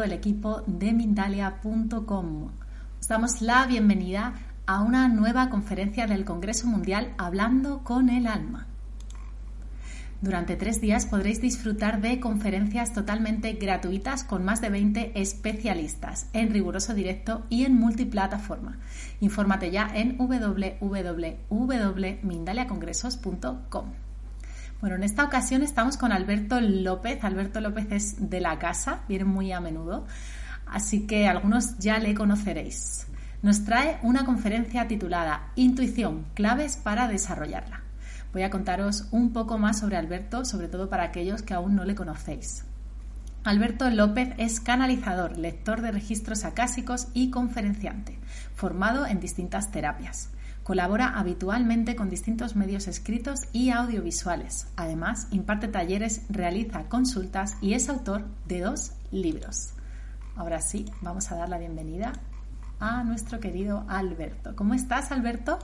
todo el equipo de Mindalia.com. Os damos la bienvenida a una nueva conferencia del Congreso Mundial Hablando con el Alma. Durante tres días podréis disfrutar de conferencias totalmente gratuitas con más de 20 especialistas en riguroso directo y en multiplataforma. Infórmate ya en www.mindaliacongresos.com. Bueno, en esta ocasión estamos con Alberto López. Alberto López es de la casa, viene muy a menudo, así que algunos ya le conoceréis. Nos trae una conferencia titulada Intuición, claves para desarrollarla voy a contaros un poco más sobre Alberto, sobre todo para aquellos que aún no le conocéis. Alberto López es canalizador, lector de registros acásicos y conferenciante, formado en distintas terapias. Colabora habitualmente con distintos medios escritos y audiovisuales. Además, imparte talleres, realiza consultas y es autor de dos libros. Ahora sí, vamos a dar la bienvenida a nuestro querido Alberto. ¿Cómo estás, Alberto?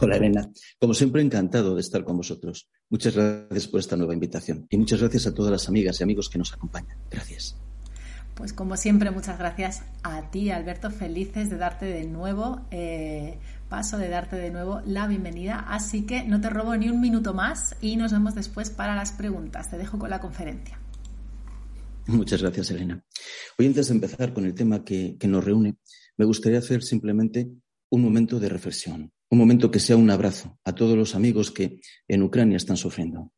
Hola, Elena. Como siempre, encantado de estar con vosotros. Muchas gracias por esta nueva invitación y muchas gracias a todas las amigas y amigos que nos acompañan. Gracias. Pues como siempre, muchas gracias a ti, Alberto. Felices de darte de nuevo, eh, paso de darte de nuevo la bienvenida. Así que no te robo ni un minuto más y nos vemos después para las preguntas. Te dejo con la conferencia. Muchas gracias, Elena. Hoy, antes de empezar con el tema que nos reúne, me gustaría hacer simplemente un momento de reflexión, un momento que sea un abrazo a todos los amigos que en Ucrania están sufriendo.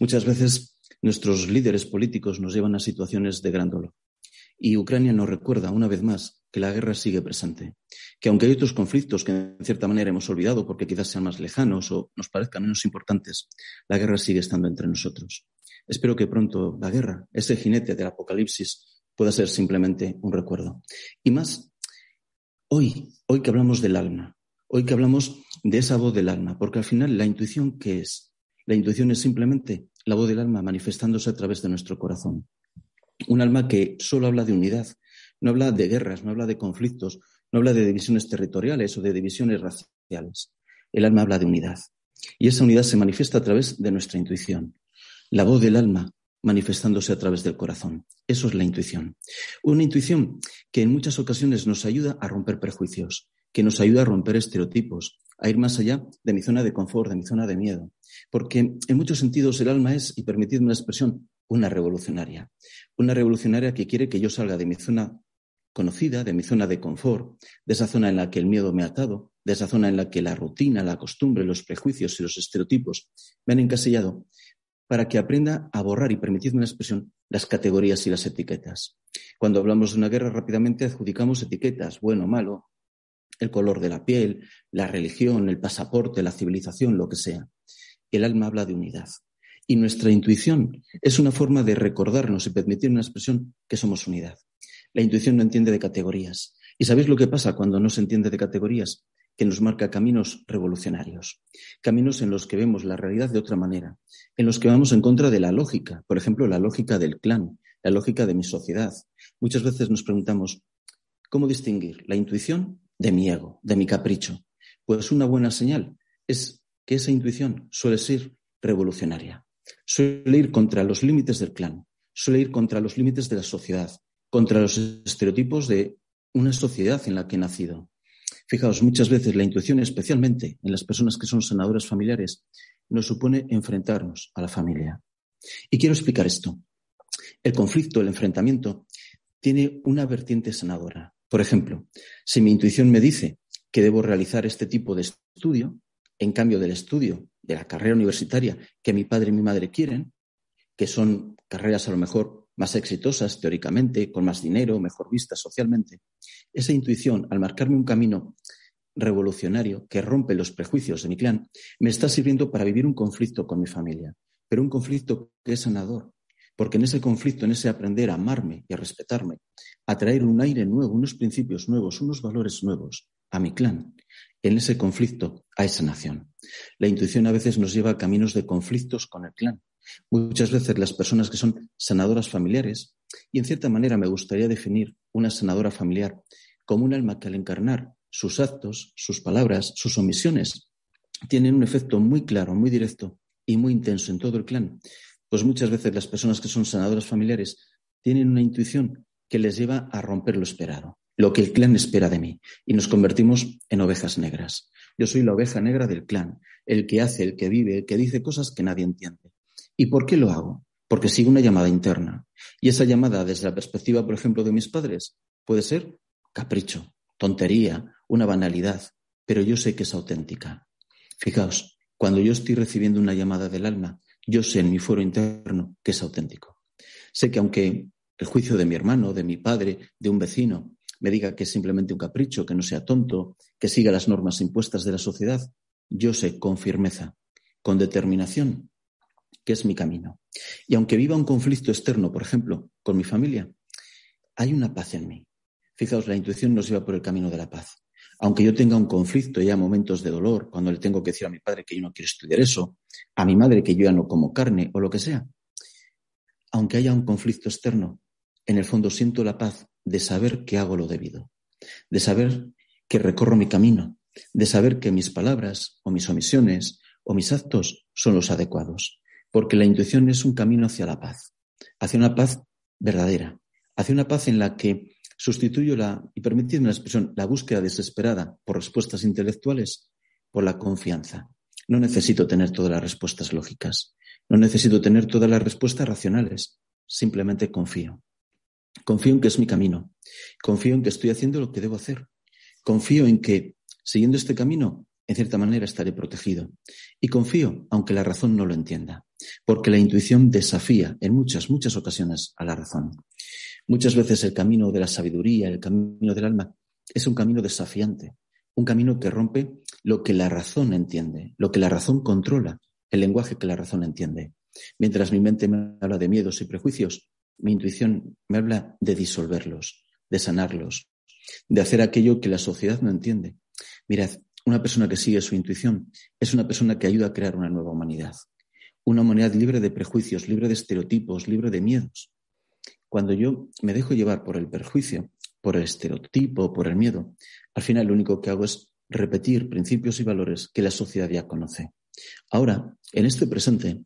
Muchas veces nuestros líderes políticos nos llevan a situaciones de gran dolor. Y Ucrania nos recuerda una vez más que la guerra sigue presente, que aunque hay otros conflictos que en cierta manera hemos olvidado porque quizás sean más lejanos o nos parezcan menos importantes, la guerra sigue estando entre nosotros. Espero que pronto la guerra, ese jinete del apocalipsis, pueda ser simplemente un recuerdo. Y más hoy, hoy que hablamos del alma, hoy que hablamos de esa voz del alma, porque al final la intuición, ¿qué es? La intuición es simplemente la voz del alma manifestándose a través de nuestro corazón. Un alma que solo habla de unidad, no habla de guerras, no habla de conflictos, no habla de divisiones territoriales o de divisiones raciales. El alma habla de unidad. Y esa unidad se manifiesta a través de nuestra intuición. La voz del alma manifestándose a través del corazón. Eso es la intuición. Una intuición que en muchas ocasiones nos ayuda a romper prejuicios, que nos ayuda a romper estereotipos, a ir más allá de mi zona de confort, de mi zona de miedo. Porque en muchos sentidos el alma es, y permitidme la expresión, una revolucionaria. Una revolucionaria que quiere que yo salga de mi zona conocida, de mi zona de confort, de esa zona en la que el miedo me ha atado, de esa zona en la que la rutina, la costumbre, los prejuicios y los estereotipos me han encasillado para que aprenda a borrar, y permitidme una expresión, las categorías y las etiquetas. Cuando hablamos de una guerra, rápidamente adjudicamos etiquetas, bueno, malo, el color de la piel, la religión, el pasaporte, la civilización, lo que sea. El alma habla de unidad. Y nuestra intuición es una forma de recordarnos y permitir una expresión que somos unidad. La intuición no entiende de categorías. ¿Y sabéis lo que pasa cuando no se entiende de categorías? que nos marca caminos revolucionarios, caminos en los que vemos la realidad de otra manera, en los que vamos en contra de la lógica, por ejemplo, la lógica del clan, la lógica de mi sociedad. Muchas veces nos preguntamos, ¿cómo distinguir la intuición de mi ego, de mi capricho? Pues una buena señal es que esa intuición suele ser revolucionaria, suele ir contra los límites del clan, suele ir contra los límites de la sociedad, contra los estereotipos de una sociedad en la que he nacido. Fijaos, muchas veces la intuición, especialmente en las personas que son sanadoras familiares, nos supone enfrentarnos a la familia. Y quiero explicar esto. El conflicto, el enfrentamiento, tiene una vertiente sanadora. Por ejemplo, si mi intuición me dice que debo realizar este tipo de estudio, en cambio del estudio de la carrera universitaria que mi padre y mi madre quieren, que son carreras a lo mejor más exitosas teóricamente, con más dinero, mejor vistas socialmente. Esa intuición, al marcarme un camino revolucionario que rompe los prejuicios de mi clan, me está sirviendo para vivir un conflicto con mi familia, pero un conflicto que es sanador, porque en ese conflicto, en ese aprender a amarme y a respetarme, a traer un aire nuevo, unos principios nuevos, unos valores nuevos a mi clan, en ese conflicto hay sanación. La intuición a veces nos lleva a caminos de conflictos con el clan, Muchas veces las personas que son sanadoras familiares, y en cierta manera me gustaría definir una sanadora familiar como un alma que al encarnar sus actos, sus palabras, sus omisiones, tienen un efecto muy claro, muy directo y muy intenso en todo el clan, Pues muchas veces las personas que son sanadoras familiares tienen una intuición que les lleva a romper lo esperado, lo que el clan espera de mí, y nos convertimos en ovejas negras. Yo soy la oveja negra del clan, el que hace, el que vive, el que dice cosas que nadie entiende. ¿Y por qué lo hago? Porque sigo una llamada interna. Y esa llamada, desde la perspectiva, por ejemplo, de mis padres, puede ser capricho, tontería, una banalidad, pero yo sé que es auténtica. Fijaos, cuando yo estoy recibiendo una llamada del alma, yo sé en mi foro interno que es auténtico. Sé que aunque el juicio de mi hermano, de mi padre, de un vecino, me diga que es simplemente un capricho, que no sea tonto, que siga las normas impuestas de la sociedad, yo sé con firmeza, con determinación, que es mi camino. Y aunque viva un conflicto externo, por ejemplo, con mi familia, hay una paz en mí. Fijaos, la intuición nos lleva por el camino de la paz. Aunque yo tenga un conflicto y haya momentos de dolor, cuando le tengo que decir a mi padre que yo no quiero estudiar eso, a mi madre que yo ya no como carne o lo que sea, aunque haya un conflicto externo, en el fondo siento la paz de saber que hago lo debido, de saber que recorro mi camino, de saber que mis palabras o mis omisiones o mis actos son los adecuados, porque la intuición es un camino hacia la paz, hacia una paz verdadera, hacia una paz en la que sustituyo la, y permitidme la expresión, la búsqueda desesperada por respuestas intelectuales por la confianza. No necesito tener todas las respuestas lógicas, no necesito tener todas las respuestas racionales, simplemente confío. Confío en que es mi camino. Confío en que estoy haciendo lo que debo hacer. Confío en que, siguiendo este camino, en cierta manera estaré protegido. Y confío, aunque la razón no lo entienda, porque la intuición desafía en muchas, muchas ocasiones a la razón. Muchas veces el camino de la sabiduría, el camino del alma, es un camino desafiante, un camino que rompe lo que la razón entiende, lo que la razón controla, el lenguaje que la razón entiende. Mientras mi mente me habla de miedos y prejuicios, mi intuición me habla de disolverlos, de sanarlos, de hacer aquello que la sociedad no entiende. Mirad, una persona que sigue su intuición es una persona que ayuda a crear una nueva humanidad. Una humanidad libre de prejuicios, libre de estereotipos, libre de miedos. Cuando yo me dejo llevar por el perjuicio, por el estereotipo, por el miedo, al final lo único que hago es repetir principios y valores que la sociedad ya conoce. Ahora, en este presente,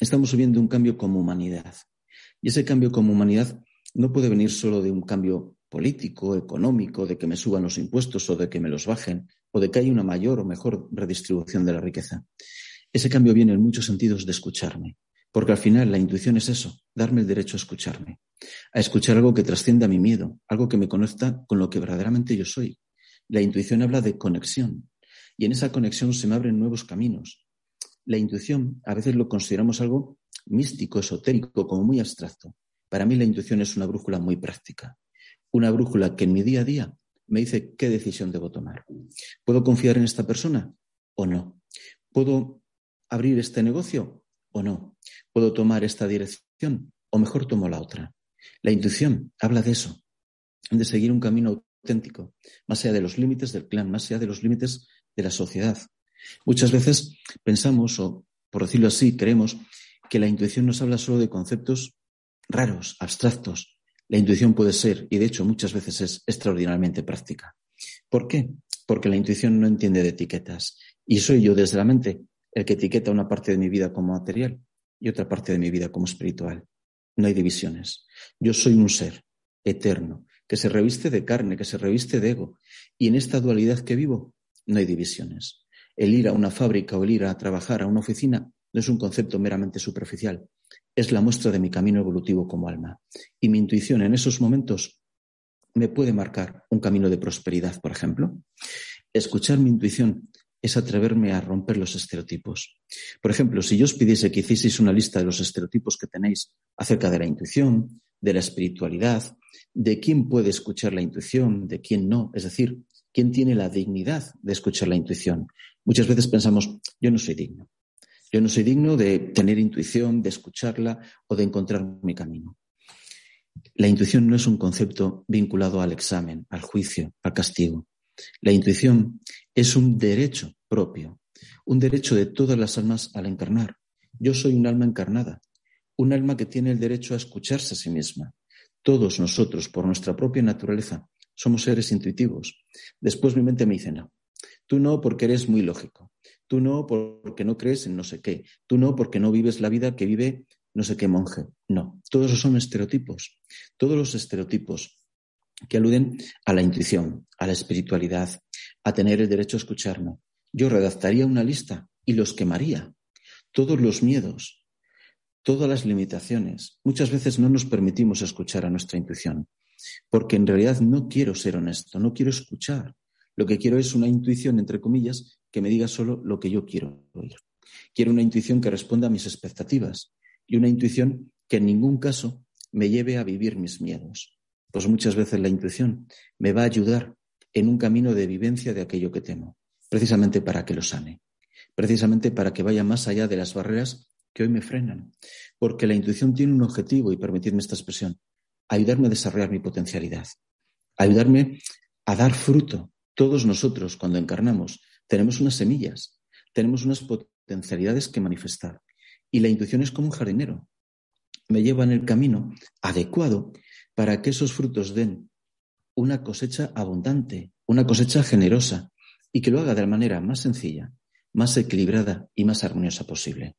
estamos viviendo un cambio como humanidad. Y ese cambio como humanidad no puede venir solo de un cambio político, económico, de que me suban los impuestos o de que me los bajen, o de que haya una mayor o mejor redistribución de la riqueza. Ese cambio viene en muchos sentidos de escucharme, porque al final la intuición es eso, darme el derecho a escucharme, a escuchar algo que trascienda mi miedo, algo que me conecta con lo que verdaderamente yo soy. La intuición habla de conexión, y en esa conexión se me abren nuevos caminos. La intuición a veces lo consideramos algo místico, esotérico, como muy abstracto. Para mí la intuición es una brújula muy práctica, una brújula que en mi día a día me dice qué decisión debo tomar. ¿Puedo confiar en esta persona o no? ¿Puedo abrir este negocio o no? ¿Puedo tomar esta dirección o mejor tomo la otra? La intuición habla de eso, de seguir un camino auténtico, más allá de los límites del clan, más allá de los límites de la sociedad. Muchas veces pensamos, o por decirlo así, creemos que la intuición nos habla solo de conceptos raros, abstractos. La intuición puede ser, y de hecho muchas veces es extraordinariamente práctica. ¿Por qué? Porque la intuición no entiende de etiquetas. Y soy yo desde la mente el que etiqueta una parte de mi vida como material y otra parte de mi vida como espiritual. No hay divisiones. Yo soy un ser eterno, que se reviste de carne, que se reviste de ego. Y en esta dualidad que vivo, no hay divisiones. El ir a una fábrica o el ir a trabajar a una oficina no es un concepto meramente superficial, es la muestra de mi camino evolutivo como alma. Y mi intuición en esos momentos me puede marcar un camino de prosperidad, por ejemplo. Escuchar mi intuición es atreverme a romper los estereotipos. Por ejemplo, si yo os pidiese que hicieseis una lista de los estereotipos que tenéis acerca de la intuición, de la espiritualidad, de quién puede escuchar la intuición, de quién no, es decir, quién tiene la dignidad de escuchar la intuición. Muchas veces pensamos, yo no soy digno, yo no soy digno de tener intuición, de escucharla o de encontrar mi camino. La intuición no es un concepto vinculado al examen, al juicio, al castigo. La intuición es un derecho propio, un derecho de todas las almas al encarnar. Yo soy un alma encarnada, un alma que tiene el derecho a escucharse a sí misma. Todos nosotros, por nuestra propia naturaleza, somos seres intuitivos. Después mi mente me dice, no, tú no porque eres muy lógico, Tú no porque no crees en no sé qué. Tú no porque no vives la vida que vive no sé qué monje. No, todos esos son estereotipos. Todos los estereotipos que aluden a la intuición, a la espiritualidad, a tener el derecho a escucharme. Yo redactaría una lista y los quemaría. Todos los miedos, todas las limitaciones. Muchas veces no nos permitimos escuchar a nuestra intuición, porque en realidad no quiero ser honesto, no quiero escuchar. Lo que quiero es una intuición, entre comillas, que me diga solo lo que yo quiero oír. Quiero una intuición que responda a mis expectativas y una intuición que en ningún caso me lleve a vivir mis miedos. Pues muchas veces la intuición me va a ayudar en un camino de vivencia de aquello que temo, precisamente para que lo sane, precisamente para que vaya más allá de las barreras que hoy me frenan, porque la intuición tiene un objetivo, y permitidme esta expresión, ayudarme a desarrollar mi potencialidad, ayudarme a dar fruto. Todos nosotros, cuando encarnamos, tenemos unas semillas, tenemos unas potencialidades que manifestar. Y la intuición es como un jardinero. Me lleva en el camino adecuado para que esos frutos den una cosecha abundante, una cosecha generosa, y que lo haga de la manera más sencilla, más equilibrada y más armoniosa posible.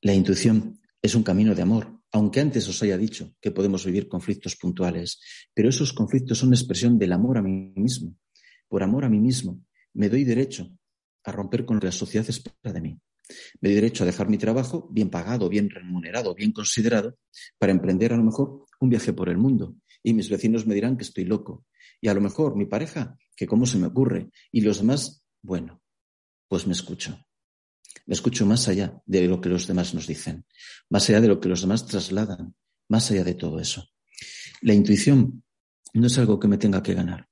La intuición es un camino de amor, aunque antes os haya dicho que podemos vivir conflictos puntuales, pero esos conflictos son expresión del amor a mí mismo. Por amor a mí mismo, me doy derecho a romper con lo que la sociedad espera de mí. Me doy derecho a dejar mi trabajo bien pagado, bien remunerado, bien considerado, para emprender a lo mejor un viaje por el mundo. Y mis vecinos me dirán que estoy loco. Y a lo mejor mi pareja, que cómo se me ocurre. Y los demás, bueno, pues me escucho. Me escucho más allá de lo que los demás nos dicen, más allá de lo que los demás trasladan, más allá de todo eso. La intuición no es algo que me tenga que ganar.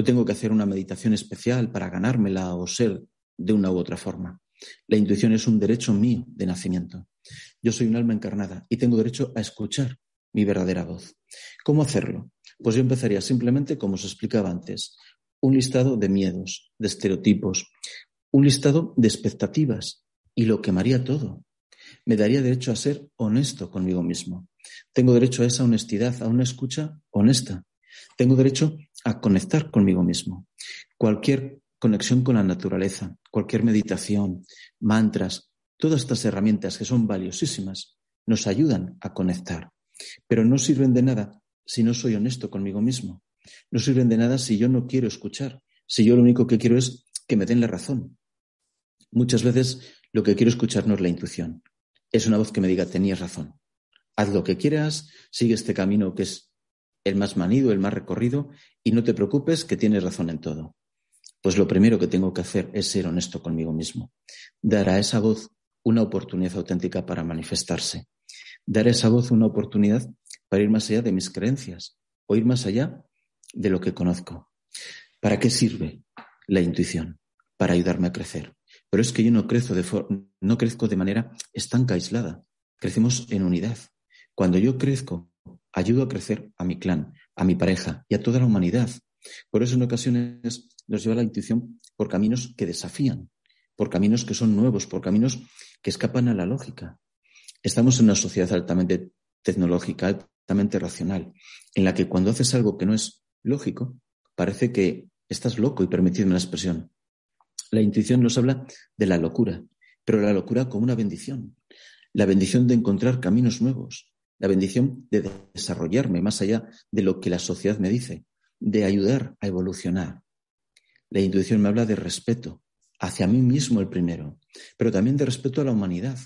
No tengo que hacer una meditación especial para ganármela o ser de una u otra forma. La intuición es un derecho mío de nacimiento. Yo soy un alma encarnada y tengo derecho a escuchar mi verdadera voz. ¿Cómo hacerlo? Pues yo empezaría simplemente, como os explicaba antes, un listado de miedos, de estereotipos, un listado de expectativas y lo quemaría todo. Me daría derecho a ser honesto conmigo mismo. Tengo derecho a esa honestidad, a una escucha honesta. Tengo derecho a conectar conmigo mismo. Cualquier conexión con la naturaleza, cualquier meditación, mantras, todas estas herramientas que son valiosísimas, nos ayudan a conectar. Pero no sirven de nada si no soy honesto conmigo mismo. No sirven de nada si yo no quiero escuchar, si yo lo único que quiero es que me den la razón. Muchas veces lo que quiero escuchar no es la intuición. Es una voz que me diga, tenías razón. Haz lo que quieras, sigue este camino que es el más manido, el más recorrido, y no te preocupes que tienes razón en todo. Pues lo primero que tengo que hacer es ser honesto conmigo mismo. Dar a esa voz una oportunidad auténtica para manifestarse. Dar a esa voz una oportunidad para ir más allá de mis creencias o ir más allá de lo que conozco. ¿Para qué sirve la intuición? Para ayudarme a crecer. Pero es que yo no crezco de, no crezco de manera estanca, aislada. Crecemos en unidad. Cuando yo crezco, ayudo a crecer a mi clan, a mi pareja y a toda la humanidad. Por eso en ocasiones nos lleva la intuición por caminos que desafían, por caminos que son nuevos, por caminos que escapan a la lógica. Estamos en una sociedad altamente tecnológica, altamente racional, en la que cuando haces algo que no es lógico, parece que estás loco, y permitidme la expresión. La intuición nos habla de la locura, pero la locura como una bendición. La bendición de encontrar caminos nuevos, la bendición de desarrollarme más allá de lo que la sociedad me dice, de ayudar a evolucionar. La intuición me habla de respeto hacia mí mismo el primero, pero también de respeto a la humanidad.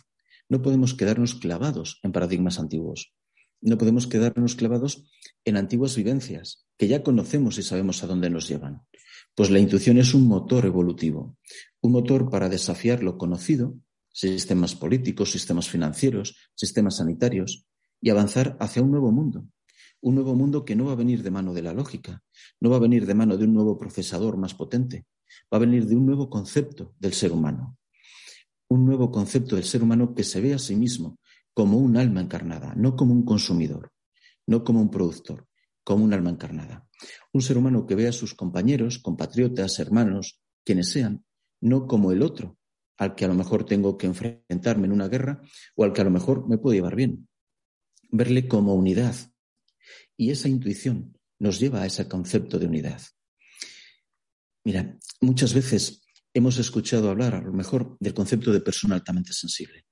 No podemos quedarnos clavados en paradigmas antiguos. No podemos quedarnos clavados en antiguas vivencias que ya conocemos y sabemos a dónde nos llevan. Pues la intuición es un motor evolutivo, un motor para desafiar lo conocido, sistemas políticos, sistemas financieros, sistemas sanitarios, y avanzar hacia un nuevo mundo, un nuevo mundo que no va a venir de mano de la lógica, no va a venir de mano de un nuevo procesador más potente, va a venir de un nuevo concepto del ser humano, un nuevo concepto del ser humano que se ve a sí mismo como un alma encarnada, no como un consumidor, no como un productor, como un alma encarnada. Un ser humano que ve a sus compañeros, compatriotas, hermanos, quienes sean, no como el otro, al que a lo mejor tengo que enfrentarme en una guerra o al que a lo mejor me puedo llevar bien. Verle como unidad, y esa intuición nos lleva a ese concepto de unidad. Mira, muchas veces hemos escuchado hablar, a lo mejor, del concepto de persona altamente sensible.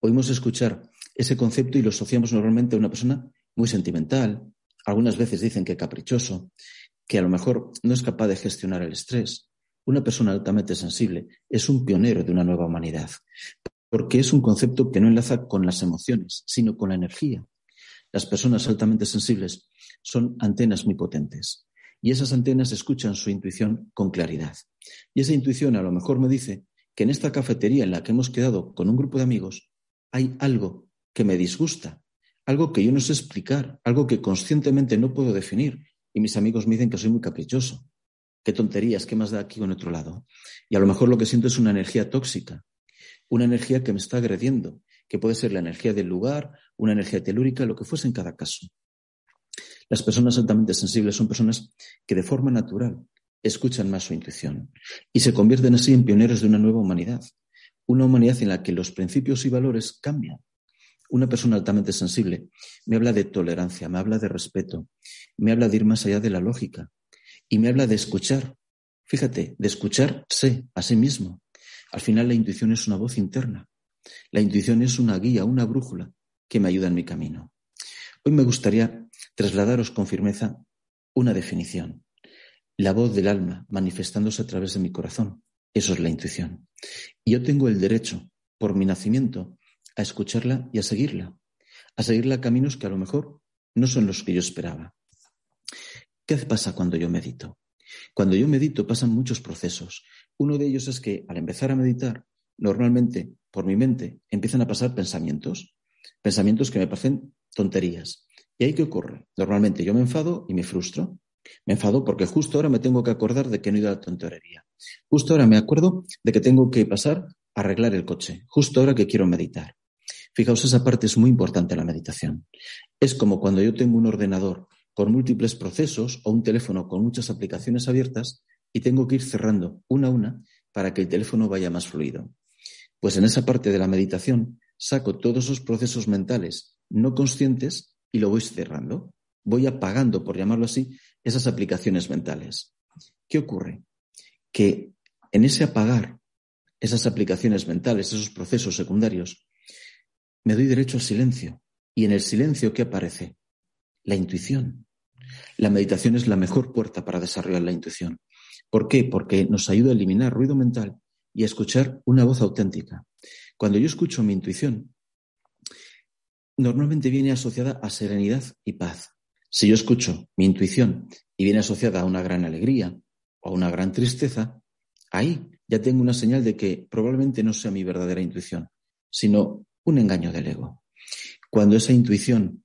Oímos escuchar ese concepto y lo asociamos normalmente a una persona muy sentimental, algunas veces dicen que caprichoso, que a lo mejor no es capaz de gestionar el estrés. Una persona altamente sensible es un pionero de una nueva humanidad, porque es un concepto que no enlaza con las emociones, sino con la energía. Las personas altamente sensibles son antenas muy potentes y esas antenas escuchan su intuición con claridad. Y esa intuición a lo mejor me dice que en esta cafetería en la que hemos quedado con un grupo de amigos hay algo que me disgusta, algo que yo no sé explicar, algo que conscientemente no puedo definir. Y mis amigos me dicen que soy muy caprichoso. Qué tonterías, qué más da aquí con otro lado. Y a lo mejor lo que siento es una energía tóxica, una energía que me está agrediendo, que puede ser la energía del lugar, una energía telúrica, lo que fuese en cada caso. Las personas altamente sensibles son personas que de forma natural escuchan más su intuición y se convierten así en pioneros de una nueva humanidad, una humanidad en la que los principios y valores cambian una persona altamente sensible me habla de tolerancia, me habla de respeto, me habla de ir más allá de la lógica y me habla de escuchar. Fíjate, de escucharse a sí mismo. Al final la intuición es una voz interna. La intuición es una guía, una brújula que me ayuda en mi camino. Hoy me gustaría trasladaros con firmeza una definición. La voz del alma manifestándose a través de mi corazón. Eso es la intuición. Y yo tengo el derecho, por mi nacimiento, a escucharla y a seguirla, a seguirla caminos que a lo mejor no son los que yo esperaba. ¿Qué pasa cuando yo medito? Cuando yo medito pasan muchos procesos. Uno de ellos es que al empezar a meditar, normalmente por mi mente empiezan a pasar pensamientos, pensamientos que me parecen tonterías. ¿Y ahí qué ocurre? Normalmente yo me enfado y me frustro. Me enfado porque justo ahora me tengo que acordar de que no he ido a la tontería. Justo ahora me acuerdo de que tengo que pasar a arreglar el coche. Justo ahora que quiero meditar. Fijaos, esa parte es muy importante en la meditación. Es como cuando yo tengo un ordenador con múltiples procesos o un teléfono con muchas aplicaciones abiertas y tengo que ir cerrando una a una para que el teléfono vaya más fluido. Pues en esa parte de la meditación saco todos esos procesos mentales no conscientes y lo voy cerrando. Voy apagando, por llamarlo así, esas aplicaciones mentales. ¿Qué ocurre? Que en ese apagar esas aplicaciones mentales, esos procesos secundarios, me doy derecho al silencio. Y en el silencio, ¿qué aparece? La intuición. La meditación es la mejor puerta para desarrollar la intuición. ¿Por qué? Porque nos ayuda a eliminar ruido mental y a escuchar una voz auténtica. Cuando yo escucho mi intuición, normalmente viene asociada a serenidad y paz. Si yo escucho mi intuición y viene asociada a una gran alegría o a una gran tristeza, ahí ya tengo una señal de que probablemente no sea mi verdadera intuición, sino un engaño del ego. Cuando esa intuición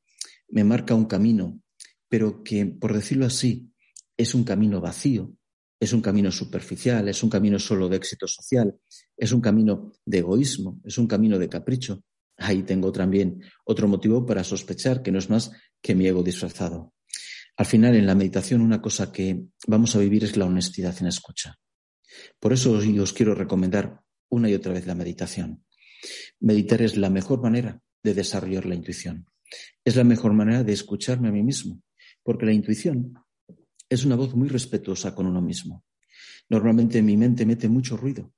me marca un camino, pero que, por decirlo así, es un camino vacío, es un camino superficial, es un camino solo de éxito social, es un camino de egoísmo, es un camino de capricho. Ahí tengo también otro motivo para sospechar que no es más que mi ego disfrazado. Al final, en la meditación, una cosa que vamos a vivir es la honestidad en escucha. Por eso os quiero recomendar una y otra vez la meditación. Meditar es la mejor manera de desarrollar la intuición. Es la mejor manera de escucharme a mí mismo, porque la intuición es una voz muy respetuosa con uno mismo. Normalmente mi mente mete mucho ruido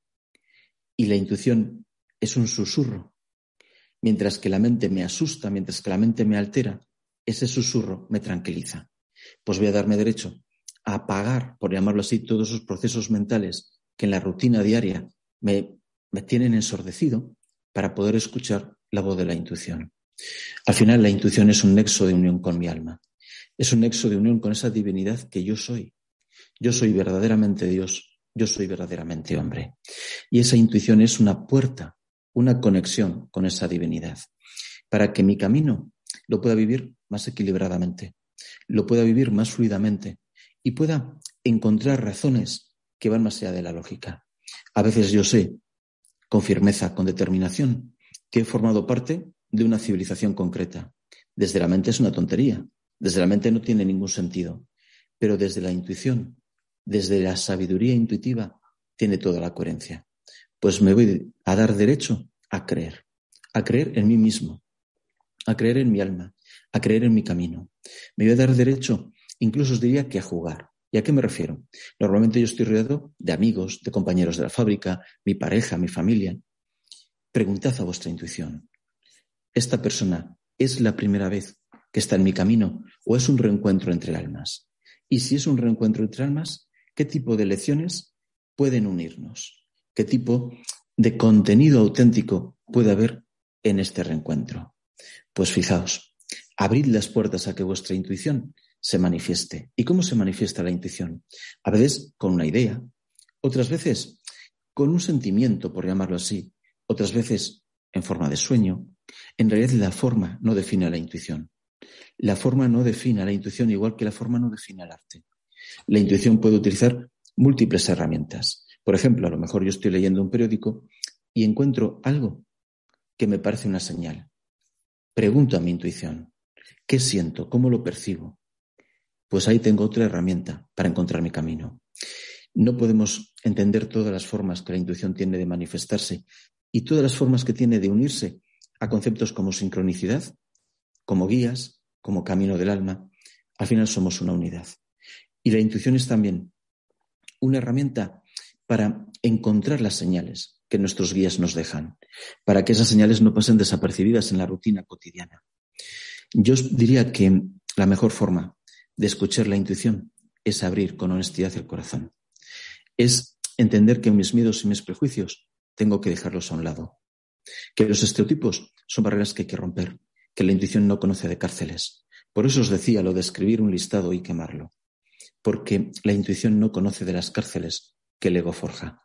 y la intuición es un susurro. Mientras que la mente me asusta, mientras que la mente me altera, ese susurro me tranquiliza. Pues voy a darme derecho a apagar, por llamarlo así, todos esos procesos mentales que en la rutina diaria me, me tienen ensordecido para poder escuchar la voz de la intuición. Al final, la intuición es un nexo de unión con mi alma. Es un nexo de unión con esa divinidad que yo soy. Yo soy verdaderamente Dios. Yo soy verdaderamente hombre. Y esa intuición es una puerta, una conexión con esa divinidad, para que mi camino lo pueda vivir más equilibradamente, lo pueda vivir más fluidamente y pueda encontrar razones que van más allá de la lógica. A veces yo sé con firmeza, con determinación, que he formado parte de una civilización concreta. Desde la mente es una tontería, desde la mente no tiene ningún sentido, pero desde la intuición, desde la sabiduría intuitiva, tiene toda la coherencia. Pues me voy a dar derecho a creer, a creer en mí mismo, a creer en mi alma, a creer en mi camino. Me voy a dar derecho, incluso os diría que a jugar, ¿Y a qué me refiero? Normalmente yo estoy rodeado de amigos, de compañeros de la fábrica, mi pareja, mi familia. Preguntad a vuestra intuición. esta persona es la primera vez que está en mi camino o es un reencuentro entre almas. Y si es un reencuentro entre almas, ¿qué tipo de lecciones pueden unirnos? ¿Qué tipo de contenido auténtico puede haber en este reencuentro? Pues fijaos, abrid las puertas a que vuestra intuición se manifieste. ¿Y cómo se manifiesta la intuición? A veces con una idea, otras veces con un sentimiento, por llamarlo así, otras veces en forma de sueño. En realidad la forma no define la intuición. La forma no define la intuición igual que la forma no define el arte. La intuición puede utilizar múltiples herramientas. Por ejemplo, a lo mejor yo estoy leyendo un periódico y encuentro algo que me parece una señal. Pregunto a mi intuición, ¿qué siento? ¿Cómo lo percibo? Pues ahí tengo otra herramienta para encontrar mi camino. No podemos entender todas las formas que la intuición tiene de manifestarse y todas las formas que tiene de unirse a conceptos como sincronicidad, como guías, como camino del alma. Al final somos una unidad. Y la intuición es también una herramienta para encontrar las señales que nuestros guías nos dejan, para que esas señales no pasen desapercibidas en la rutina cotidiana. Yo diría que la mejor forma de escuchar la intuición es abrir con honestidad el corazón. Es entender que mis miedos y mis prejuicios tengo que dejarlos a un lado. Que los estereotipos son barreras que hay que romper, que la intuición no conoce de cárceles. Por eso os decía lo de escribir un listado y quemarlo. Porque la intuición no conoce de las cárceles que el ego forja.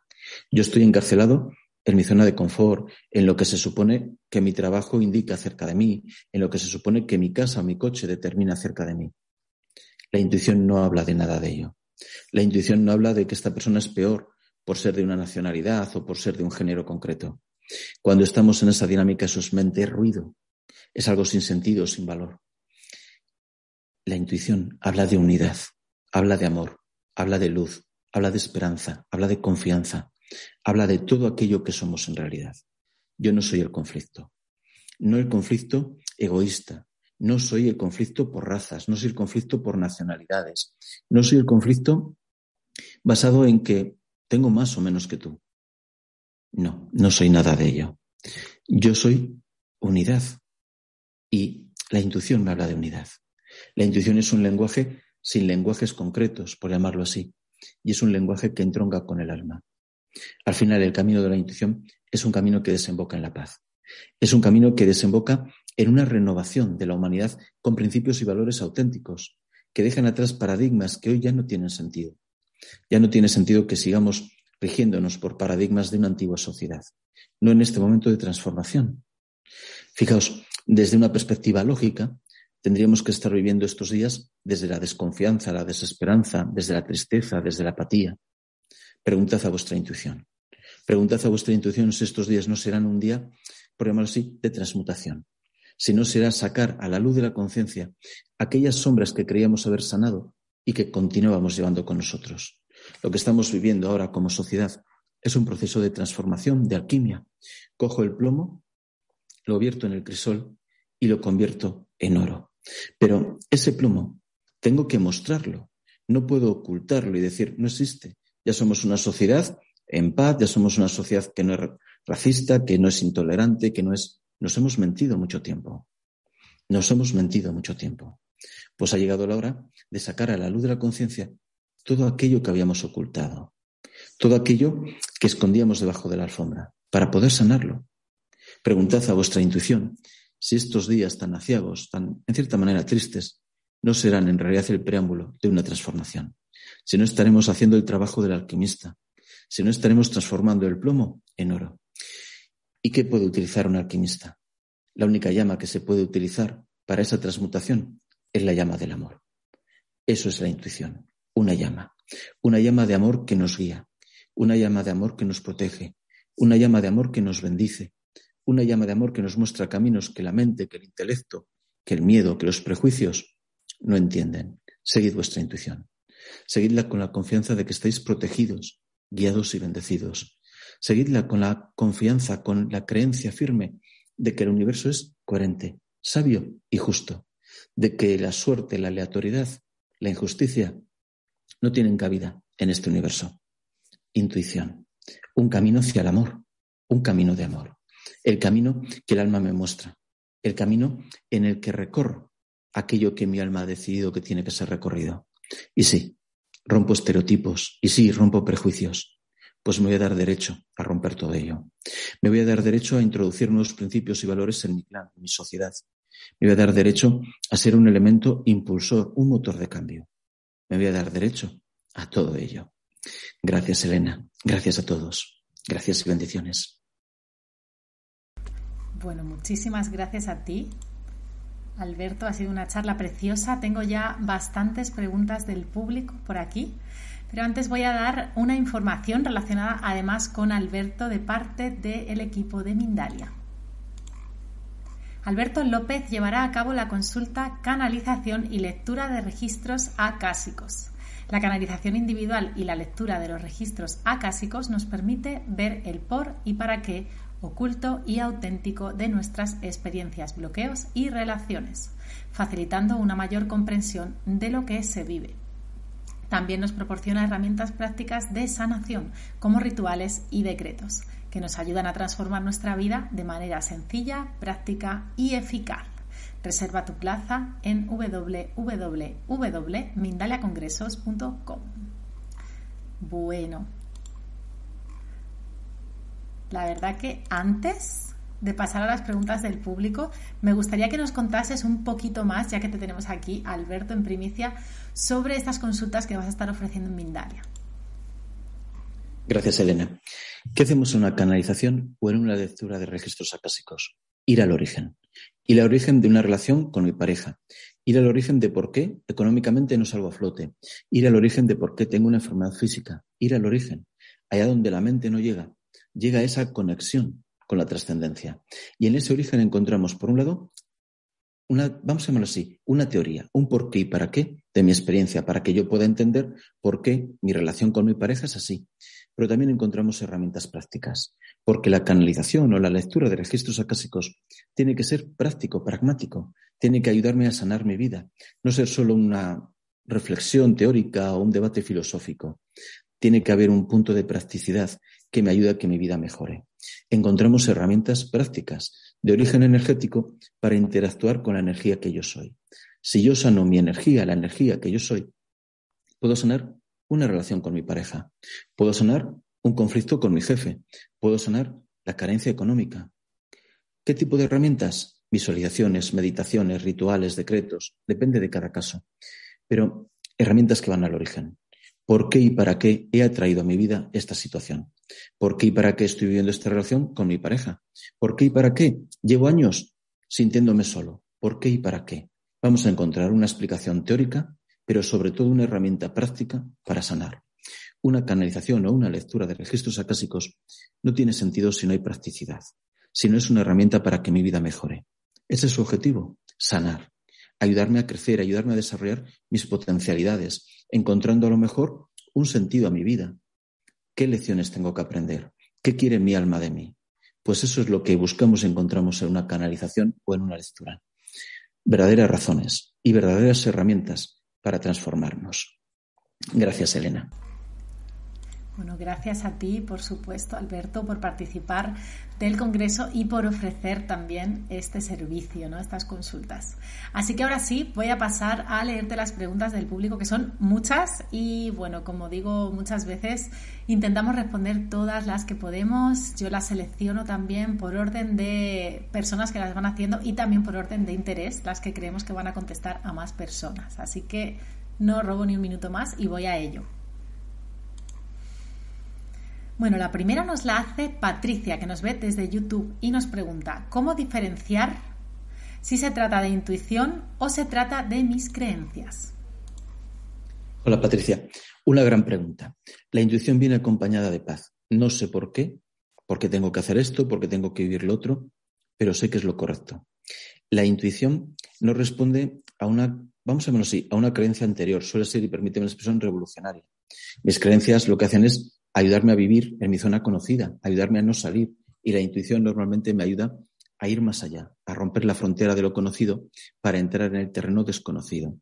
Yo estoy encarcelado en mi zona de confort, en lo que se supone que mi trabajo indica acerca de mí, en lo que se supone que mi casa o mi coche determina acerca de mí. La intuición no habla de nada de ello. La intuición no habla de que esta persona es peor por ser de una nacionalidad o por ser de un género concreto. Cuando estamos en esa dinámica, eso es mente, ruido. Es algo sin sentido, sin valor. La intuición habla de unidad, habla de amor, habla de luz, habla de esperanza, habla de confianza, habla de todo aquello que somos en realidad. Yo no soy el conflicto. No el conflicto egoísta, no soy el conflicto por razas, no soy el conflicto por nacionalidades, no soy el conflicto basado en que tengo más o menos que tú. No, no soy nada de ello. Yo soy unidad y la intuición me habla de unidad. La intuición es un lenguaje sin lenguajes concretos, por llamarlo así, y es un lenguaje que entronca con el alma. Al final, el camino de la intuición es un camino que desemboca en la paz. Es un camino que desemboca en una renovación de la humanidad con principios y valores auténticos, que dejan atrás paradigmas que hoy ya no tienen sentido. Ya no tiene sentido que sigamos rigiéndonos por paradigmas de una antigua sociedad, no en este momento de transformación. Fijaos, desde una perspectiva lógica, tendríamos que estar viviendo estos días desde la desconfianza, la desesperanza, desde la tristeza, desde la apatía. Preguntad a vuestra intuición. Preguntad a vuestra intuición si estos días no serán un día, por llamarlo así, de transmutación, sino será sacar a la luz de la conciencia aquellas sombras que creíamos haber sanado y que continuábamos llevando con nosotros. Lo que estamos viviendo ahora como sociedad es un proceso de transformación, de alquimia. Cojo el plomo, lo vierto en el crisol y lo convierto en oro. Pero ese plomo tengo que mostrarlo, no puedo ocultarlo y decir, no existe. Ya somos una sociedad en paz, ya somos una sociedad que no es racista, que no es intolerante, que no es nos hemos mentido mucho tiempo. Nos hemos mentido mucho tiempo. Pues ha llegado la hora de sacar a la luz de la conciencia todo aquello que habíamos ocultado, todo aquello que escondíamos debajo de la alfombra, para poder sanarlo. Preguntad a vuestra intuición si estos días tan aciagos, tan en cierta manera tristes, no serán en realidad el preámbulo de una transformación, si no estaremos haciendo el trabajo del alquimista, si no estaremos transformando el plomo en oro. ¿Y qué puede utilizar un alquimista? La única llama que se puede utilizar para esa transmutación es la llama del amor. Eso es la intuición, una llama, una llama de amor que nos guía, una llama de amor que nos protege, una llama de amor que nos bendice, una llama de amor que nos muestra caminos que la mente, que el intelecto, que el miedo, que los prejuicios no entienden. Seguid vuestra intuición. Seguidla con la confianza de que estáis protegidos, guiados y bendecidos. Seguidla con la confianza, con la creencia firme de que el universo es coherente, sabio y justo, de que la suerte, la aleatoriedad, la injusticia no tienen cabida en este universo. Intuición, un camino hacia el amor, un camino de amor, el camino que el alma me muestra, el camino en el que recorro aquello que mi alma ha decidido que tiene que ser recorrido. Y sí, rompo estereotipos, y sí, rompo prejuicios, pues me voy a dar derecho a romper todo ello. Me voy a dar derecho a introducir nuevos principios y valores en mi clan, en mi sociedad. Me voy a dar derecho a ser un elemento impulsor, un motor de cambio. Me voy a dar derecho a todo ello. Gracias, Elena. Gracias a todos. Gracias y bendiciones. Bueno, muchísimas gracias a ti. Alberto, ha sido una charla preciosa. Tengo ya bastantes preguntas del público por aquí, pero antes voy a dar una información relacionada además con Alberto de parte del equipo de Mindalia. Alberto López llevará a cabo la consulta Canalización y lectura de registros acásicos. La canalización individual y la lectura de los registros acásicos nos permite ver el por y para qué oculto y auténtico de nuestras experiencias, bloqueos y relaciones, facilitando una mayor comprensión de lo que se vive. También nos proporciona herramientas prácticas de sanación, como rituales y decretos, que nos ayudan a transformar nuestra vida de manera sencilla, práctica y eficaz. Reserva tu plaza en www.mindaliacongresos.com. Bueno, la verdad que antes de pasar a las preguntas del público, me gustaría que nos contases un poquito más, ya que te tenemos aquí, Alberto, en primicia, sobre estas consultas que vas a estar ofreciendo en Mindalia. Gracias, Elena. ¿Qué hacemos en una canalización o en una lectura de registros acásicos? Ir al origen. Ir al origen de una relación con mi pareja. Ir al origen de por qué económicamente no salgo a flote. Ir al origen de por qué tengo una enfermedad física. Ir al origen, allá donde la mente no llega, llega esa conexión con la trascendencia. Y en ese origen encontramos, por un lado, una, vamos a llamarlo así, una teoría, un por qué y para qué de mi experiencia, para que yo pueda entender por qué mi relación con mi pareja es así. Pero también encontramos herramientas prácticas, porque la canalización o la lectura de registros acásicos tiene que ser práctico, pragmático, tiene que ayudarme a sanar mi vida, no ser solo una reflexión teórica o un debate filosófico. Tiene que haber un punto de practicidad que me ayude a que mi vida mejore. Encontramos herramientas prácticas de origen energético para interactuar con la energía que yo soy. Si yo sano mi energía, la energía que yo soy, puedo sanar una relación con mi pareja, puedo sanar un conflicto con mi jefe, puedo sanar la carencia económica. ¿Qué tipo de herramientas? Visualizaciones, meditaciones, rituales, decretos, depende de cada caso. Pero herramientas que van al origen. ¿Por qué y para qué he atraído a mi vida esta situación? ¿Por qué y para qué estoy viviendo esta relación con mi pareja? ¿Por qué y para qué llevo años sintiéndome solo? ¿Por qué y para qué? Vamos a encontrar una explicación teórica, pero sobre todo una herramienta práctica para sanar. Una canalización o una lectura de registros acásicos no tiene sentido si no hay practicidad, si no es una herramienta para que mi vida mejore. Ese es su objetivo, sanar, ayudarme a crecer, ayudarme a desarrollar mis potencialidades, encontrando a lo mejor un sentido a mi vida. ¿Qué lecciones tengo que aprender? ¿Qué quiere mi alma de mí? Pues eso es lo que buscamos y encontramos en una canalización o en una lectura. Verdaderas razones y verdaderas herramientas para transformarnos. Gracias, Elena. Bueno, gracias a ti, por supuesto, Alberto, por participar del Congreso y por ofrecer también este servicio, ¿no? estas consultas. Así que ahora sí, voy a pasar a leerte las preguntas del público, que son muchas y, bueno, como digo muchas veces, intentamos responder todas las que podemos. Yo las selecciono también por orden de personas que las van haciendo y también por orden de interés, las que creemos que van a contestar a más personas. Así que no robo ni un minuto más y voy a ello. Bueno, la primera nos la hace Patricia, que nos ve desde YouTube y nos pregunta, ¿cómo diferenciar si se trata de intuición o se trata de mis creencias? Hola Patricia, una gran pregunta. La intuición viene acompañada de paz. No sé por qué, porque tengo que hacer esto, porque tengo que vivir lo otro, pero sé que es lo correcto. La intuición no responde a una, vamos a verlo así, a una creencia anterior. Suele ser, y permíteme la expresión, revolucionaria. Mis creencias lo que hacen es ayudarme a vivir en mi zona conocida, ayudarme a no salir. Y la intuición normalmente me ayuda a ir más allá, a romper la frontera de lo conocido para entrar en el terreno desconocido.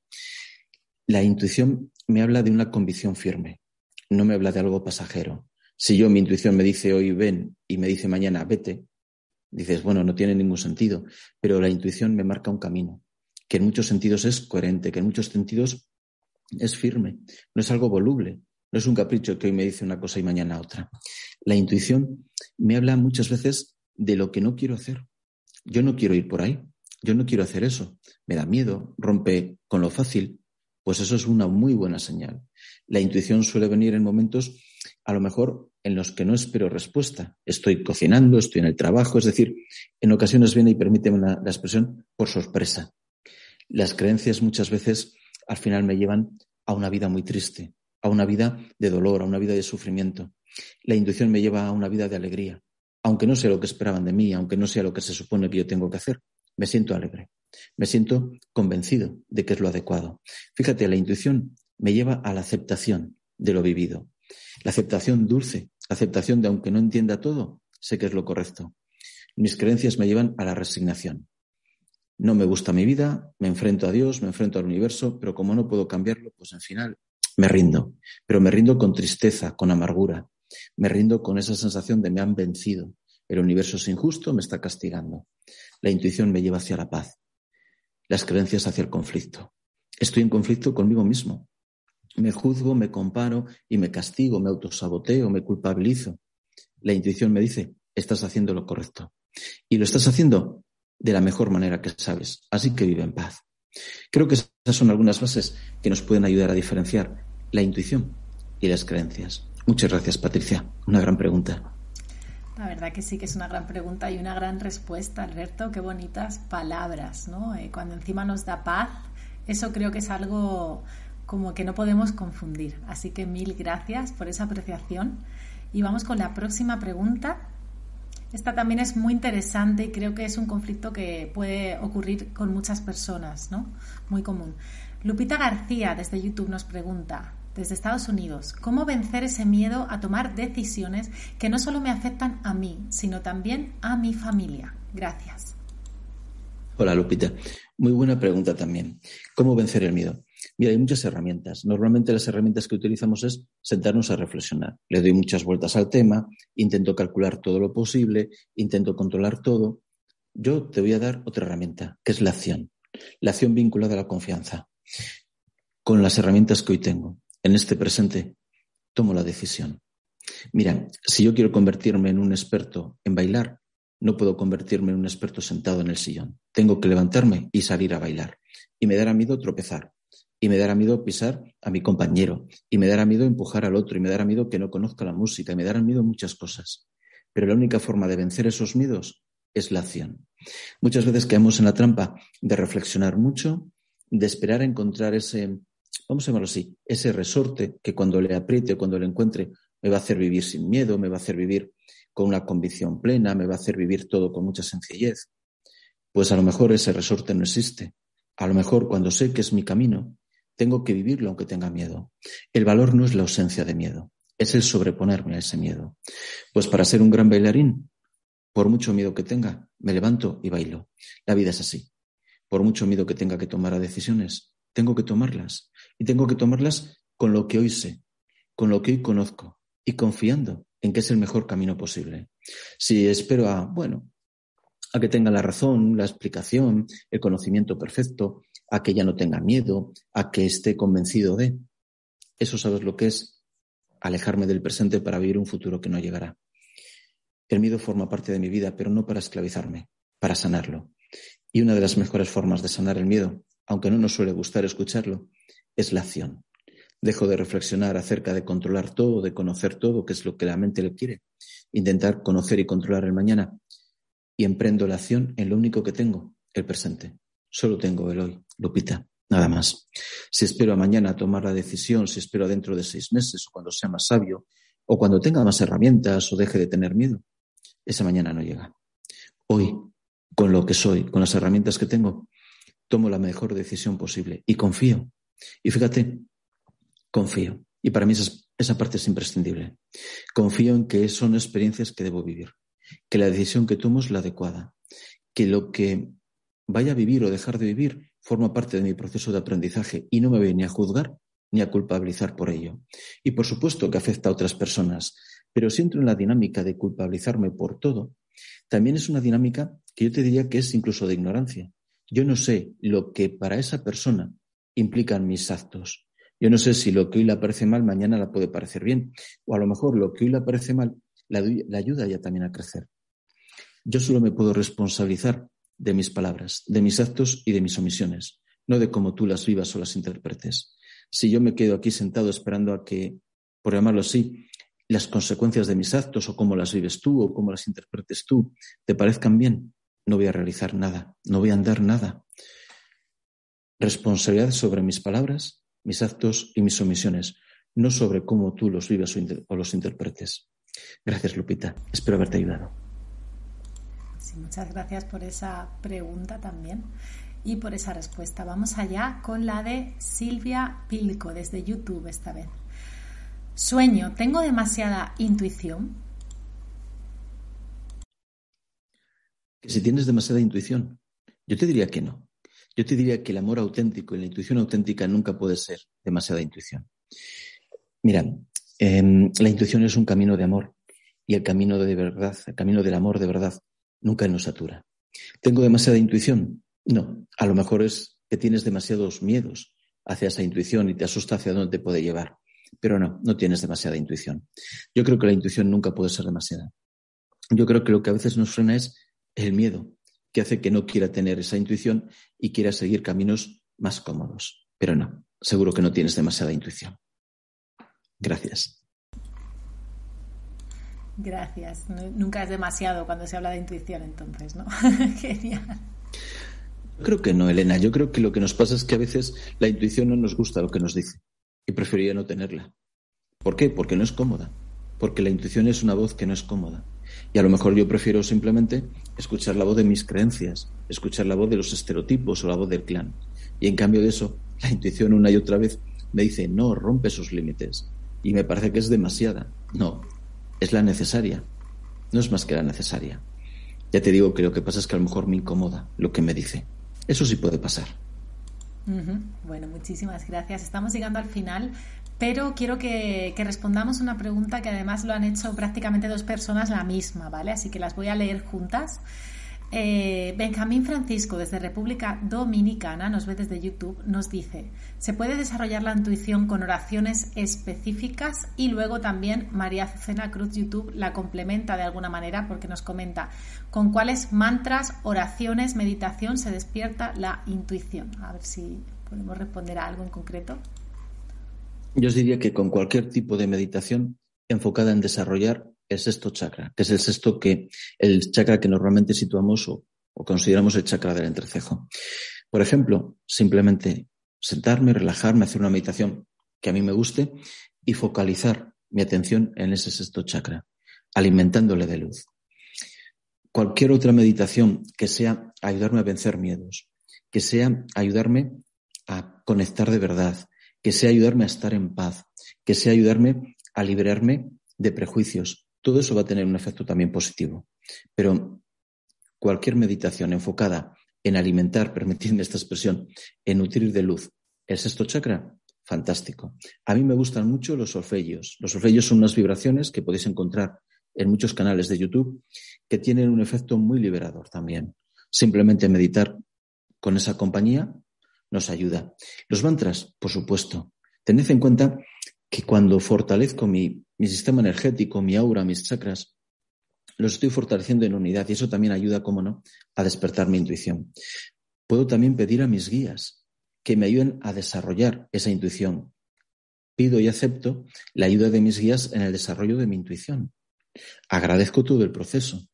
La intuición me habla de una convicción firme, no me habla de algo pasajero. Si yo mi intuición me dice hoy ven y me dice mañana vete, Dices, bueno, no tiene ningún sentido, pero la intuición me marca un camino, que en muchos sentidos es coherente, que en muchos sentidos es firme, no es algo voluble, no es un capricho que hoy me dice una cosa y mañana otra. La intuición me habla muchas veces de lo que no quiero hacer. Yo no quiero ir por ahí, yo no quiero hacer eso, me da miedo, rompe con lo fácil, pues eso es una muy buena señal. La intuición suele venir en momentos, a lo mejor, en los que no espero respuesta. Estoy cocinando, estoy en el trabajo, es decir, en ocasiones viene y permíteme la expresión por sorpresa. Las creencias muchas veces al final me llevan a una vida muy triste, a una vida de dolor, a una vida de sufrimiento. La intuición me lleva a una vida de alegría, aunque no sea lo que esperaban de mí, aunque no sea lo que se supone que yo tengo que hacer. Me siento alegre. Me siento convencido de que es lo adecuado. Fíjate, la intuición me lleva a la aceptación de lo vivido. La aceptación dulce, la aceptación de aunque no entienda todo, sé que es lo correcto. Mis creencias me llevan a la resignación. No me gusta mi vida, me enfrento a Dios, me enfrento al universo, pero como no puedo cambiarlo, pues en final me rindo. Pero me rindo con tristeza, con amargura. Me rindo con esa sensación de me han vencido. El universo es injusto, me está castigando. La intuición me lleva hacia la paz las creencias hacia el conflicto. Estoy en conflicto conmigo mismo. Me juzgo, me comparo y me castigo, me autosaboteo, me culpabilizo. La intuición me dice, estás haciendo lo correcto. Y lo estás haciendo de la mejor manera que sabes. Así que vive en paz. Creo que esas son algunas bases que nos pueden ayudar a diferenciar la intuición y las creencias. Muchas gracias, Patricia. Una gran pregunta. La verdad que sí que es una gran pregunta y una gran respuesta, Alberto. Qué bonitas palabras, ¿no? Eh, cuando encima nos da paz, eso creo que es algo como que no podemos confundir. Así que mil gracias por esa apreciación. Y vamos con la próxima pregunta. Esta también es muy interesante y creo que es un conflicto que puede ocurrir con muchas personas, ¿no? Muy común. Lupita García desde YouTube nos pregunta, desde Estados Unidos. ¿Cómo vencer ese miedo a tomar decisiones que no solo me afectan a mí, sino también a mi familia? Gracias. Hola Lupita, muy buena pregunta también. ¿Cómo vencer el miedo? Mira, hay muchas herramientas. Normalmente las herramientas que utilizamos es sentarnos a reflexionar. Le doy muchas vueltas al tema, intento calcular todo lo posible, intento controlar todo. Yo te voy a dar otra herramienta, que es la acción. La acción vinculada a la confianza. Con las herramientas que hoy tengo en este presente, tomo la decisión. Mira, si yo quiero convertirme en un experto en bailar, no puedo convertirme en un experto sentado en el sillón. Tengo que levantarme y salir a bailar. Y me dará miedo tropezar. Y me dará miedo pisar a mi compañero. Y me dará miedo empujar al otro. Y me dará miedo que no conozca la música. Y me darán miedo muchas cosas. Pero la única forma de vencer esos miedos es la acción. Muchas veces caemos en la trampa de reflexionar mucho, de esperar a encontrar ese vamos a llamarlo así, ese resorte que cuando le apriete o cuando le encuentre me va a hacer vivir sin miedo, me va a hacer vivir con una convicción plena, me va a hacer vivir todo con mucha sencillez. Pues a lo mejor ese resorte no existe. A lo mejor cuando sé que es mi camino, tengo que vivirlo aunque tenga miedo. El valor no es la ausencia de miedo, es el sobreponerme a ese miedo. Pues para ser un gran bailarín, por mucho miedo que tenga, me levanto y bailo. La vida es así. Por mucho miedo que tenga que tomar decisiones, tengo que tomarlas. Y tengo que tomarlas con lo que hoy sé, con lo que hoy conozco y confiando en que es el mejor camino posible. Si espero a, bueno, a que tenga la razón, la explicación, el conocimiento perfecto, a que ya no tenga miedo, a que esté convencido de, eso sabes lo que es alejarme del presente para vivir un futuro que no llegará. El miedo forma parte de mi vida, pero no para esclavizarme, para sanarlo. Y una de las mejores formas de sanar el miedo, aunque no nos suele gustar escucharlo, es la acción. Dejo de reflexionar acerca de controlar todo, de conocer todo, que es lo que la mente le quiere. Intentar conocer y controlar el mañana. Y emprendo la acción en lo único que tengo, el presente. Solo tengo el hoy, Lupita, nada más. Si espero a mañana tomar la decisión, si espero dentro de seis meses o cuando sea más sabio, o cuando tenga más herramientas o deje de tener miedo, esa mañana no llega. Hoy, con lo que soy, con las herramientas que tengo, tomo la mejor decisión posible y confío y fíjate, confío. Y para mí esa, parte es imprescindible. Confío en que son experiencias que debo vivir, que la decisión que tomo es la adecuada, que lo que vaya a vivir o dejar de vivir forma parte de mi proceso de aprendizaje y no me voy ni a juzgar ni a culpabilizar por ello. Y por supuesto que afecta a otras personas, pero si entro en la dinámica de culpabilizarme por todo, También es una dinámica que yo te diría que es incluso de ignorancia. Yo no sé lo que para esa persona implican mis actos. Yo no sé si lo que hoy le parece mal, mañana le puede parecer bien. O a lo mejor lo que hoy le parece mal, le ayuda ya también a crecer. Yo solo me puedo responsabilizar de mis palabras, de mis actos y de mis omisiones, no de cómo tú las vivas o las interpretes. Si yo me quedo aquí sentado esperando a que, por llamarlo así, las consecuencias de mis actos o cómo las vives tú o cómo las interpretes tú te parezcan bien, no voy a realizar nada, no voy a andar nada. Responsabilidad sobre mis palabras, mis actos y mis omisiones, no sobre cómo tú los vives o, los interpretes. Gracias, Lupita. Espero haberte ayudado. Sí, muchas gracias por esa pregunta también y por esa respuesta. Vamos allá con la de Silvia Pilco desde YouTube esta vez. Sueño, ¿tengo demasiada intuición? si tienes demasiada intuición, yo te diría que no. Yo te diría que el amor auténtico y la intuición auténtica nunca puede ser demasiada intuición. Mira, em, la intuición es un camino de amor y el camino de verdad, el camino del amor de verdad, nunca nos satura. ¿Tengo demasiada intuición? No. A lo mejor es que tienes demasiados miedos hacia esa intuición y te asusta hacia dónde te puede llevar. Pero no, no tienes demasiada intuición. Yo creo que la intuición nunca puede ser demasiada. Yo creo que lo que a veces nos frena es el miedo, que hace que no quiera tener esa intuición y quiera seguir caminos más cómodos. Pero no, seguro que no tienes demasiada intuición. Gracias. Gracias. Nunca es demasiado cuando se habla de intuición, entonces, ¿no? Genial. Creo que no, Elena. Yo creo que lo que nos pasa es que a veces la intuición no nos gusta lo que nos dice y preferiría no tenerla. ¿Por qué? Porque no es cómoda. Porque la intuición es una voz que no es cómoda. Y a lo mejor yo prefiero simplemente escuchar la voz de mis creencias, escuchar la voz de los estereotipos o la voz del clan. Y en cambio de eso, la intuición una y otra vez me dice, no, rompe esos límites. Y me parece que es demasiada. No, es la necesaria. No es más que la necesaria. Ya te digo que lo que pasa es que a lo mejor me incomoda lo que me dice. Eso sí puede pasar. Bueno, muchísimas gracias. Estamos llegando al final, pero quiero que, respondamos una pregunta que además lo han hecho prácticamente dos personas la misma, ¿vale? Así que las voy a leer juntas. Eh, Benjamín Francisco, desde República Dominicana, nos ve desde YouTube, nos dice, se puede desarrollar la intuición con oraciones específicas y luego también María Azucena Cruz YouTube la complementa de alguna manera porque nos comenta con cuáles mantras, oraciones, meditación se despierta la intuición. A ver si podemos responder a algo en concreto. Yo os diría que con cualquier tipo de meditación enfocada en desarrollar el sexto chakra, que es el sexto que, el chakra que normalmente situamos o, consideramos el chakra del entrecejo. Por ejemplo, simplemente sentarme, relajarme, hacer una meditación que a mí me guste y focalizar mi atención en ese sexto chakra, alimentándole de luz. Cualquier otra meditación que sea ayudarme a vencer miedos, que sea ayudarme a conectar de verdad, que sea ayudarme a estar en paz, que sea ayudarme a liberarme de prejuicios, todo eso va a tener un efecto también positivo. Pero cualquier meditación enfocada en alimentar, permitidme esta expresión, en nutrir de luz el sexto chakra, fantástico. A mí me gustan mucho los solfegios. Los solfegios son unas vibraciones que podéis encontrar en muchos canales de YouTube que tienen un efecto muy liberador también. Simplemente meditar con esa compañía nos ayuda. Los mantras, por supuesto. Tened en cuenta que cuando fortalezco mi, sistema energético, mi aura, mis chakras, los estoy fortaleciendo en unidad y eso también ayuda, como no, a despertar mi intuición. Puedo también pedir a mis guías que me ayuden a desarrollar esa intuición. Pido y acepto la ayuda de mis guías en el desarrollo de mi intuición. Agradezco todo el proceso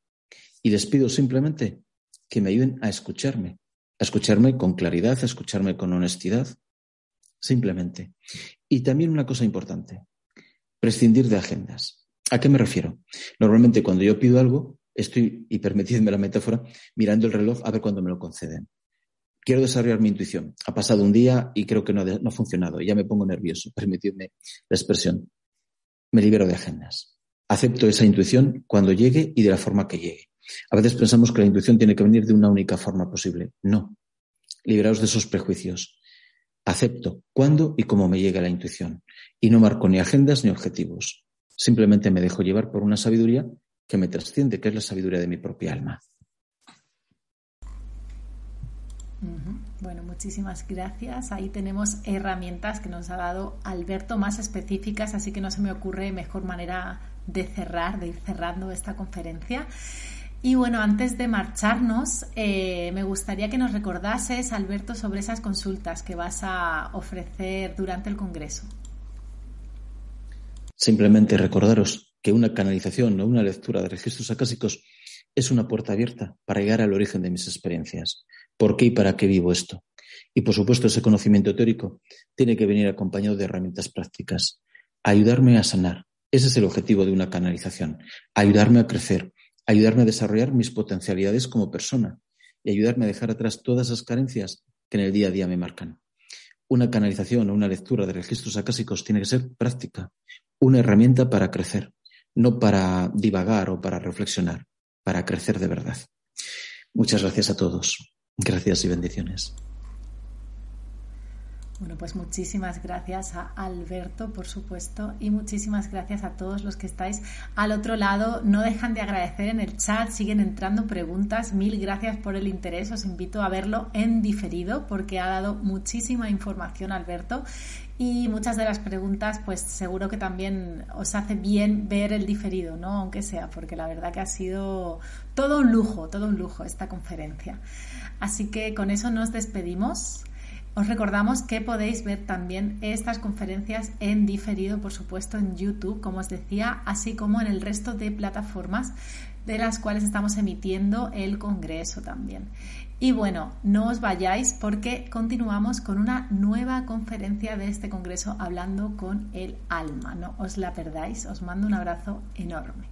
y les pido simplemente que me ayuden a escucharme, escucharme con claridad, escucharme con honestidad, simplemente. Y también una cosa importante, prescindir de agendas. ¿A qué me refiero? Normalmente cuando yo pido algo, estoy, y permitidme la metáfora, mirando el reloj a ver cuándo me lo conceden. Quiero desarrollar mi intuición. Ha pasado un día y creo que no ha funcionado. Ya me pongo nervioso. Permitidme la expresión. Me libero de agendas. Acepto esa intuición cuando llegue y de la forma que llegue. A veces pensamos que la intuición tiene que venir de una única forma posible. No. Liberaos de esos prejuicios. Acepto cuándo y cómo me llega la intuición y no marco ni agendas ni objetivos. Simplemente me dejo llevar por una sabiduría que me trasciende, que es la sabiduría de mi propia alma. Bueno, muchísimas gracias. Ahí tenemos herramientas que nos ha dado Alberto más específicas, así que no se me ocurre mejor manera de cerrar, de ir cerrando esta conferencia. Y bueno, antes de marcharnos, eh, me gustaría que nos recordases, Alberto, sobre esas consultas que vas a ofrecer durante el Congreso. Simplemente recordaros que una canalización o una lectura de registros acásicos es una puerta abierta para llegar al origen de mis experiencias. ¿Por qué y para qué vivo esto? Y por supuesto, ese conocimiento teórico tiene que venir acompañado de herramientas prácticas. Ayudarme a sanar. Ese es el objetivo de una canalización. Ayudarme a crecer, ayudarme a desarrollar mis potencialidades como persona y ayudarme a dejar atrás todas esas carencias que en el día a día me marcan. Una canalización o una lectura de registros acásicos tiene que ser práctica, una herramienta para crecer, no para divagar o para reflexionar, para crecer de verdad. Muchas gracias a todos. Gracias y bendiciones. Bueno, pues muchísimas gracias a Alberto, por supuesto, y muchísimas gracias a todos los que estáis al otro lado. No dejan de agradecer en el chat, siguen entrando preguntas. Mil gracias por el interés. Os invito a verlo en diferido porque ha dado muchísima información Alberto y muchas de las preguntas pues seguro que también os hace bien ver el diferido, ¿no? Aunque sea, porque la verdad que ha sido todo un lujo, todo un lujo esta conferencia. Así que con eso nos despedimos. Os recordamos que podéis ver también estas conferencias en diferido, por supuesto, en YouTube, como os decía, así como en el resto de plataformas de las cuales estamos emitiendo el Congreso también. Y bueno, no os vayáis porque continuamos con una nueva conferencia de este Congreso hablando con el alma. No os la perdáis, os mando un abrazo enorme.